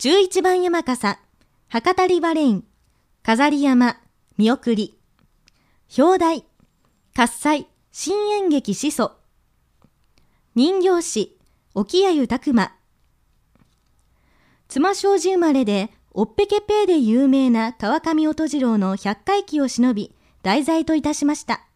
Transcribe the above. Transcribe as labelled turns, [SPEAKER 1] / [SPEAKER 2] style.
[SPEAKER 1] 11番山笠、博多リバレイン、飾り山、見送り、表題、喝采、新演劇始祖、人形師、沖谷拓馬、妻障子生まれで、おっぺけぺーで有名な川上音次郎の百回忌を忍び、題材といたしました。